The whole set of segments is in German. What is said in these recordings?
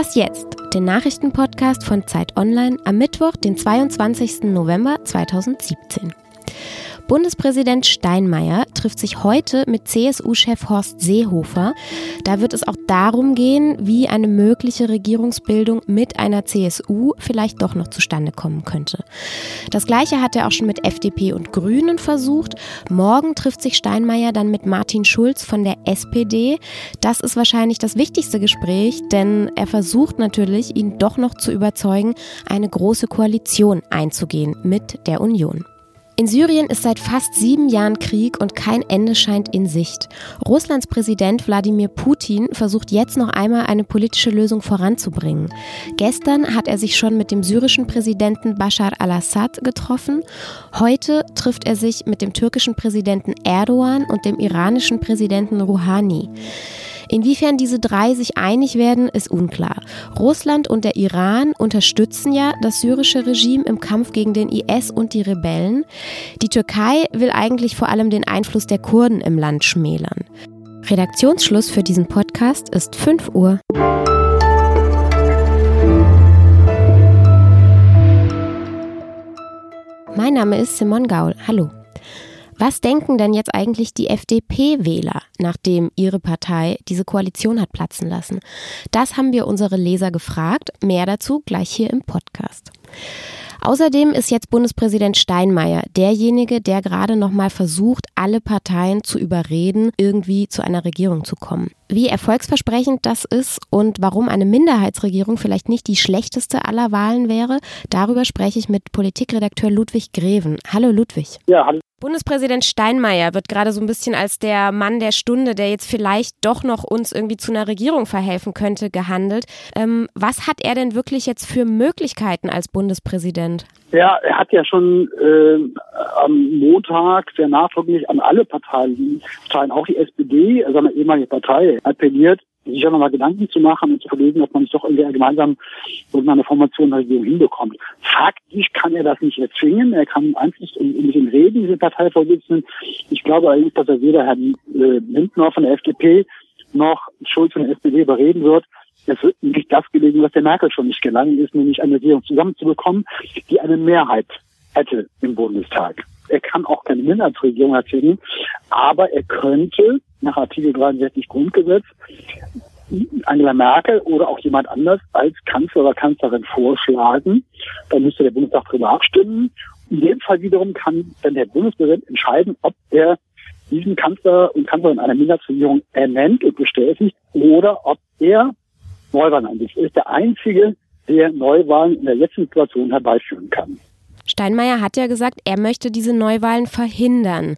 Was jetzt? Den Nachrichtenpodcast von Zeit Online am Mittwoch, den 22. November 2017. Bundespräsident Steinmeier trifft sich heute mit CSU-Chef Horst Seehofer. Da wird es auch darum gehen, wie eine mögliche Regierungsbildung mit einer CSU vielleicht doch noch zustande kommen könnte. Das gleiche hat er auch schon mit FDP und Grünen versucht. Morgen trifft sich Steinmeier dann mit Martin Schulz von der SPD. Das ist wahrscheinlich das wichtigste Gespräch, denn er versucht natürlich, ihn doch noch zu überzeugen, eine große Koalition einzugehen mit der Union. In Syrien ist seit fast sieben Jahren Krieg und kein Ende scheint in Sicht. Russlands Präsident Wladimir Putin versucht jetzt noch einmal eine politische Lösung voranzubringen. Gestern hat er sich schon mit dem syrischen Präsidenten Bashar al-Assad getroffen. Heute trifft er sich mit dem türkischen Präsidenten Erdogan und dem iranischen Präsidenten Rouhani. Inwiefern diese drei sich einig werden, ist unklar. Russland und der Iran unterstützen ja das syrische Regime im Kampf gegen den IS und die Rebellen. Die Türkei will eigentlich vor allem den Einfluss der Kurden im Land schmälern. Redaktionsschluss für diesen Podcast ist 5 Uhr. Mein Name ist Simon Gaul. Hallo. Was denken denn jetzt eigentlich die FDP-Wähler, nachdem ihre Partei diese Koalition hat platzen lassen? Das haben wir unsere Leser gefragt. Mehr dazu gleich hier im Podcast. Außerdem ist jetzt Bundespräsident Steinmeier derjenige, der gerade noch mal versucht, alle Parteien zu überreden, irgendwie zu einer Regierung zu kommen. Wie erfolgsversprechend das ist und warum eine Minderheitsregierung vielleicht nicht die schlechteste aller Wahlen wäre, darüber spreche ich mit Politikredakteur Ludwig Greven. Hallo Ludwig. Ja, hallo. Bundespräsident Steinmeier wird gerade so ein bisschen als der Mann der Stunde, der jetzt vielleicht doch noch uns irgendwie zu einer Regierung verhelfen könnte, gehandelt. Ähm, was hat er denn wirklich jetzt für Möglichkeiten als Bundespräsident? Ja, er hat ja schon äh, am Montag sehr nachdrücklich an alle Parteien, auch die SPD, also eine ehemalige Partei, appelliert, sich ja nochmal Gedanken zu machen und zu überlegen, ob man nicht doch irgendwie gemeinsam irgendeine Formation der Regierung hinbekommt. Faktisch kann er das nicht erzwingen. Er kann einfach mit ihm reden, diese Parteivorsitzenden. Ich glaube allerdings, dass er weder Herrn äh, Lindner von der FDP noch Schulz von der SPD überreden wird, es wird nicht das gelegen, was der Merkel schon nicht gelangen ist, nämlich eine Regierung zusammenzubekommen, die eine Mehrheit hätte im Bundestag. Er kann auch keine Minderheitsregierung erzwingen, aber er könnte nach Artikel 63 Grundgesetz Angela Merkel oder auch jemand anders als Kanzler oder Kanzlerin vorschlagen. Dann müsste der Bundestag darüber abstimmen. In dem Fall wiederum kann dann der Bundespräsident entscheiden, ob er diesen Kanzler und Kanzlerin einer Minderheitsregierung ernennt und bestätigt oder ob er Neuwahlen einlegt. Er ist der Einzige, der Neuwahlen in der jetzigen Situation herbeiführen kann. Steinmeier hat ja gesagt, er möchte diese Neuwahlen verhindern.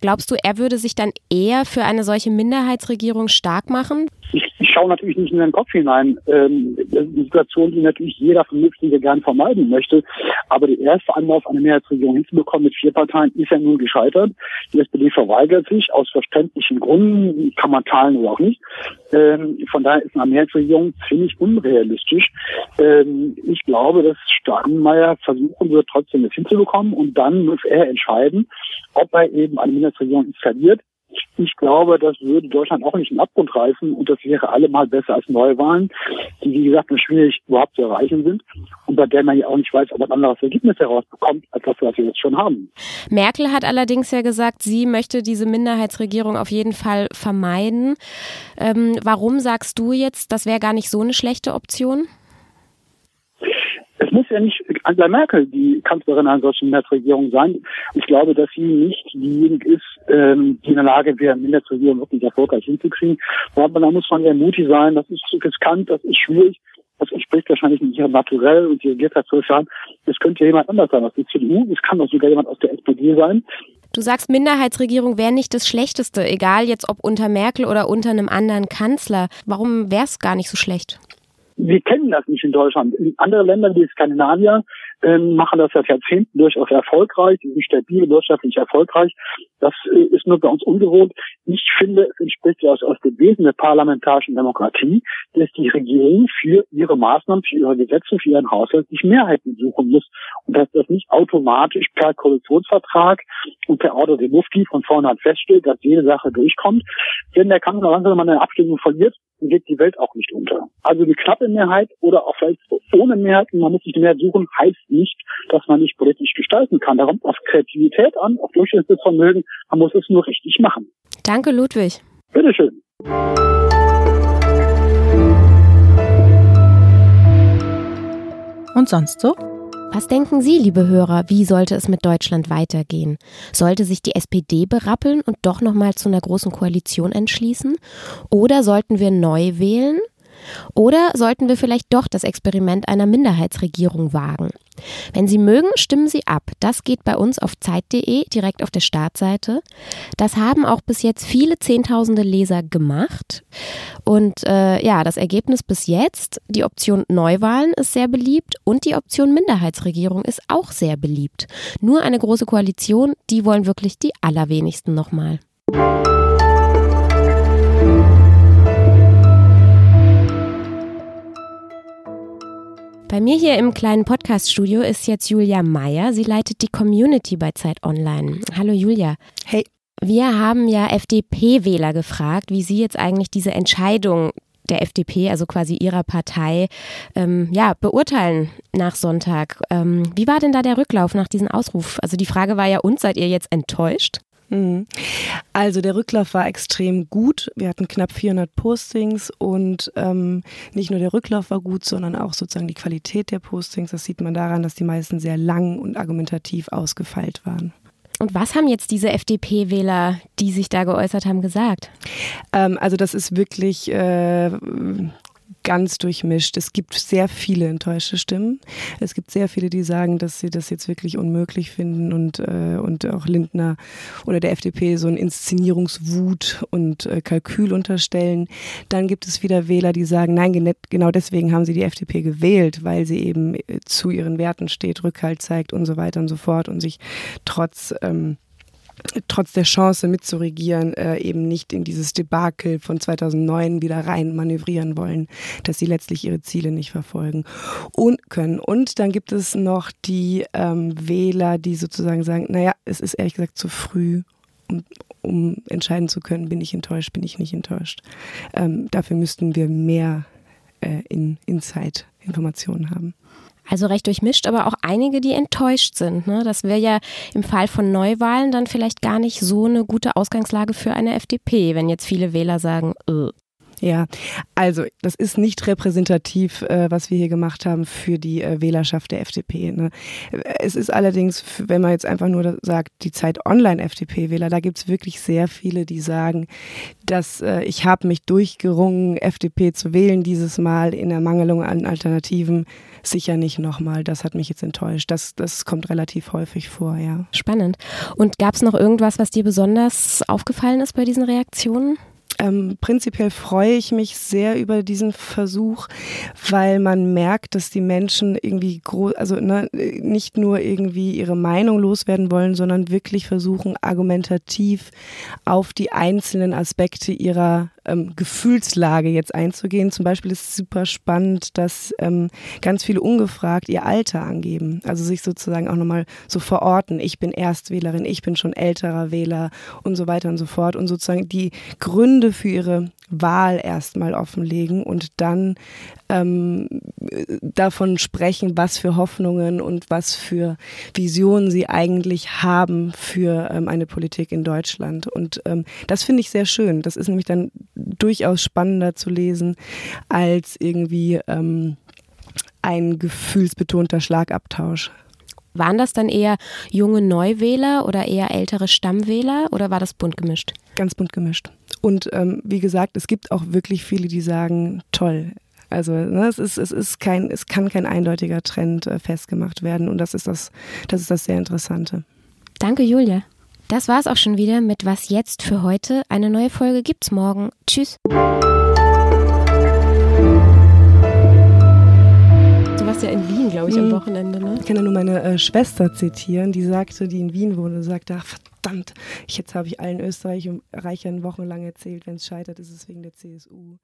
Glaubst du, er würde sich dann eher für eine solche Minderheitsregierung stark machen? Ich, ich schaue natürlich nicht in den Kopf hinein. Ähm, das ist eine Situation, die natürlich jeder Vernünftige gern vermeiden möchte. Aber die erste Anlauf, eine Mehrheitsregierung hinzubekommen mit vier Parteien, ist ja nun gescheitert. Die SPD verweigert sich aus verständlichen Gründen, kann man teilen oder auch nicht. Ähm, von daher ist eine Mehrheitsregierung ziemlich unrealistisch. Ähm, ich glaube, dass Steinmeier versuchen wird, trotzdem es hinzubekommen und dann muss er entscheiden, ob er eben eine Minderheitsregierung installiert ich glaube, das würde Deutschland auch nicht in Abgrund reißen und das wäre allemal besser als Neuwahlen, die wie gesagt schwierig überhaupt zu erreichen sind und bei der man ja auch nicht weiß, ob ein anderes Ergebnis herausbekommt, als das, was wir jetzt schon haben. Merkel hat allerdings ja gesagt, sie möchte diese Minderheitsregierung auf jeden Fall vermeiden. Ähm, warum sagst du jetzt, das wäre gar nicht so eine schlechte Option? Es muss ja nicht Angela Merkel die Kanzlerin einer solchen Minderheitsregierung sein. Ich glaube, dass sie nicht diejenige ist, ähm, die in der Lage wäre, Minderheitsregierung wirklich erfolgreich hinzukriegen. Aber da muss man ja mutig sein. Das ist zu riskant, das ist schwierig. Das entspricht wahrscheinlich nicht ihrem Naturell und regiert seit zwölf Jahren. Es könnte jemand anders sein aus der CDU. Es kann auch sogar jemand aus der SPD sein. Du sagst, Minderheitsregierung wäre nicht das Schlechteste, egal jetzt ob unter Merkel oder unter einem anderen Kanzler. Warum wäre es gar nicht so schlecht? Wir kennen das nicht in Deutschland. In anderen Ländern wie Skandinavier ähm, machen das seit Jahrzehnten durchaus erfolgreich, die sind stabil, wirtschaftlich erfolgreich. Das äh, ist nur bei uns ungewohnt. ich finde, es entspricht ja aus, aus dem Wesen der parlamentarischen Demokratie, dass die Regierung für ihre Maßnahmen, für ihre Gesetze, für ihren Haushalt sich Mehrheiten suchen muss und dass das nicht automatisch per Koalitionsvertrag und per Order de Mufti von vornherein feststellt, dass jede Sache durchkommt. Denn der Kanzler, wenn man eine Abstimmung verliert, geht die Welt auch nicht unter. Also eine knappe Mehrheit oder auch vielleicht ohne Mehrheit, man muss sich Mehrheit suchen, heißt nicht, dass man nicht politisch gestalten kann. Da kommt auf Kreativität an, auf Durchsetzungsvermögen. Man muss es nur richtig machen. Danke, Ludwig. Bitteschön. Und sonst so? Was denken Sie, liebe Hörer, wie sollte es mit Deutschland weitergehen? Sollte sich die SPD berappeln und doch nochmal zu einer großen Koalition entschließen? Oder sollten wir neu wählen? Oder sollten wir vielleicht doch das Experiment einer Minderheitsregierung wagen? Wenn Sie mögen, stimmen Sie ab. Das geht bei uns auf Zeit.de direkt auf der Startseite. Das haben auch bis jetzt viele Zehntausende Leser gemacht. Und äh, ja, das Ergebnis bis jetzt, die Option Neuwahlen ist sehr beliebt und die Option Minderheitsregierung ist auch sehr beliebt. Nur eine große Koalition, die wollen wirklich die allerwenigsten nochmal. Bei mir hier im kleinen Podcast-Studio ist jetzt Julia Meyer. Sie leitet die Community bei Zeit Online. Hallo Julia. Hey. Wir haben ja FDP-Wähler gefragt, wie sie jetzt eigentlich diese Entscheidung der FDP, also quasi ihrer Partei, ähm, ja, beurteilen nach Sonntag. Ähm, wie war denn da der Rücklauf nach diesem Ausruf? Also die Frage war ja, und seid ihr jetzt enttäuscht? Mhm. Also der Rücklauf war extrem gut. Wir hatten knapp 400 Postings und ähm, nicht nur der Rücklauf war gut, sondern auch sozusagen die Qualität der Postings. Das sieht man daran, dass die meisten sehr lang und argumentativ ausgefeilt waren. Und was haben jetzt diese FDP-Wähler, die sich da geäußert haben, gesagt? Ähm, also das ist wirklich äh, ganz durchmischt. Es gibt sehr viele enttäuschte Stimmen. Es gibt sehr viele, die sagen, dass sie das jetzt wirklich unmöglich finden und, äh, und auch Lindner oder der FDP so ein Inszenierungswut und äh, Kalkül unterstellen. Dann gibt es wieder Wähler, die sagen, nein, genau deswegen haben sie die FDP gewählt, weil sie eben äh, zu ihren Werten steht, Rückhalt zeigt und so weiter und so fort und sich trotz ähm, trotz der Chance mitzuregieren, äh, eben nicht in dieses Debakel von 2009 wieder rein manövrieren wollen, dass sie letztlich ihre Ziele nicht verfolgen und können. Und dann gibt es noch die ähm, Wähler, die sozusagen sagen, naja, es ist ehrlich gesagt zu früh, um, um entscheiden zu können, bin ich enttäuscht, bin ich nicht enttäuscht. Ähm, dafür müssten wir mehr äh, in Insight-Informationen haben. Also recht durchmischt, aber auch einige, die enttäuscht sind. Ne? Das wäre ja im Fall von Neuwahlen dann vielleicht gar nicht so eine gute Ausgangslage für eine FDP, wenn jetzt viele Wähler sagen, äh. Ja, also das ist nicht repräsentativ, äh, was wir hier gemacht haben für die äh, Wählerschaft der FDP. Ne? Es ist allerdings, wenn man jetzt einfach nur sagt, die Zeit Online-FDP-Wähler, da gibt es wirklich sehr viele, die sagen, dass äh, ich habe mich durchgerungen, FDP zu wählen dieses Mal in Ermangelung an Alternativen. Sicher nicht nochmal. Das hat mich jetzt enttäuscht. Das, das kommt relativ häufig vor, ja. Spannend. Und gab es noch irgendwas, was dir besonders aufgefallen ist bei diesen Reaktionen? Ähm, prinzipiell freue ich mich sehr über diesen Versuch, weil man merkt, dass die Menschen irgendwie groß, also ne, nicht nur irgendwie ihre Meinung loswerden wollen, sondern wirklich versuchen, argumentativ auf die einzelnen Aspekte ihrer ähm, Gefühlslage jetzt einzugehen. Zum Beispiel ist es super spannend, dass ähm, ganz viele ungefragt ihr Alter angeben. Also sich sozusagen auch nochmal so verorten. Ich bin Erstwählerin, ich bin schon älterer Wähler und so weiter und so fort. Und sozusagen die Gründe für ihre Wahl erstmal offenlegen und dann ähm, davon sprechen, was für Hoffnungen und was für Visionen sie eigentlich haben für ähm, eine Politik in Deutschland. Und ähm, das finde ich sehr schön. Das ist nämlich dann durchaus spannender zu lesen als irgendwie ähm, ein gefühlsbetonter Schlagabtausch. Waren das dann eher junge Neuwähler oder eher ältere Stammwähler oder war das bunt gemischt? Ganz bunt gemischt. Und ähm, wie gesagt, es gibt auch wirklich viele, die sagen, toll. Also ne, es ist, es ist kein, es kann kein eindeutiger Trend äh, festgemacht werden und das ist das, das ist das sehr Interessante. Danke, Julia. Das war's auch schon wieder mit Was jetzt für heute. Eine neue Folge gibt's morgen. Tschüss. Warst ja in Wien, glaube ich, am mhm. Wochenende. Ne? Ich kann ja nur meine äh, Schwester zitieren, die sagte, die in Wien wohnt, sagte, ach verdammt, jetzt habe ich allen Österreichern wochenlang erzählt, wenn es scheitert, ist es wegen der CSU.